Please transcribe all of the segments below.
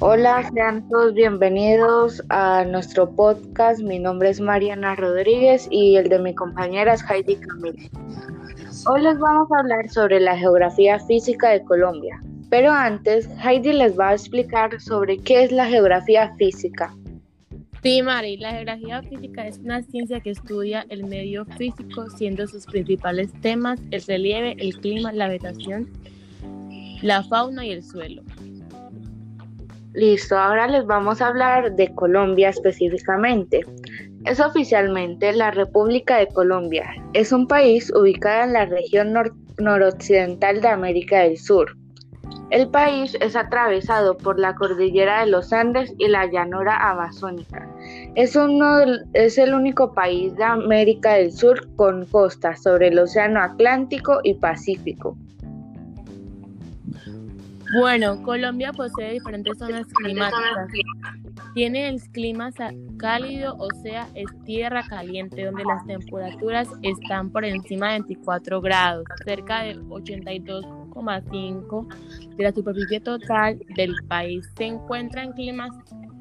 Hola, sean todos bienvenidos a nuestro podcast. Mi nombre es Mariana Rodríguez y el de mi compañera es Heidi Camille. Hoy les vamos a hablar sobre la geografía física de Colombia. Pero antes, Heidi les va a explicar sobre qué es la geografía física. Sí, Mari, la geografía física es una ciencia que estudia el medio físico, siendo sus principales temas el relieve, el clima, la vegetación, la fauna y el suelo. Listo, ahora les vamos a hablar de Colombia específicamente. Es oficialmente la República de Colombia. Es un país ubicado en la región noroccidental de América del Sur. El país es atravesado por la cordillera de los Andes y la llanura amazónica. Es, uno es el único país de América del Sur con costas sobre el Océano Atlántico y Pacífico. Bueno, Colombia posee diferentes zonas climáticas. Tiene el clima cálido, o sea, es tierra caliente, donde las temperaturas están por encima de 24 grados, cerca del 82,5 de la superficie total del país. Se encuentra en climas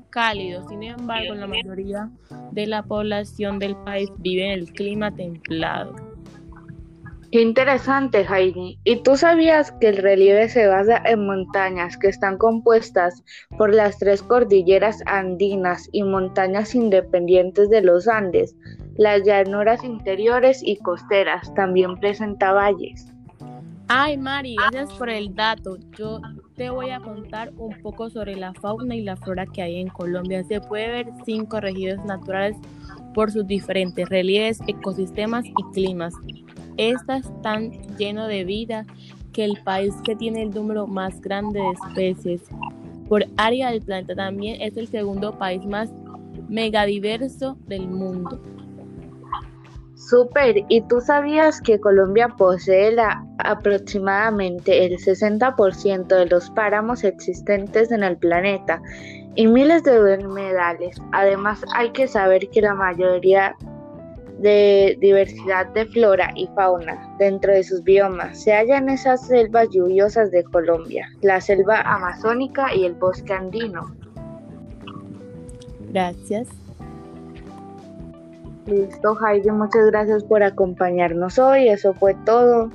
cálidos, sin embargo, la mayoría de la población del país vive en el clima templado. Qué interesante, Heidi. ¿Y tú sabías que el relieve se basa en montañas que están compuestas por las tres cordilleras andinas y montañas independientes de los Andes? Las llanuras interiores y costeras también presenta valles. Ay, Mari, gracias por el dato. Yo te voy a contar un poco sobre la fauna y la flora que hay en Colombia. Se puede ver cinco regiones naturales por sus diferentes relieves, ecosistemas y climas. Estas están lleno de vida que el país que tiene el número más grande de especies por área del planeta también es el segundo país más megadiverso del mundo. Super, ¿y tú sabías que Colombia posee la, aproximadamente el 60% de los páramos existentes en el planeta y miles de humedales? Además, hay que saber que la mayoría de diversidad de flora y fauna dentro de sus biomas. Se hallan esas selvas lluviosas de Colombia, la selva amazónica y el bosque andino. Gracias. Listo, Heidi, muchas gracias por acompañarnos hoy. Eso fue todo.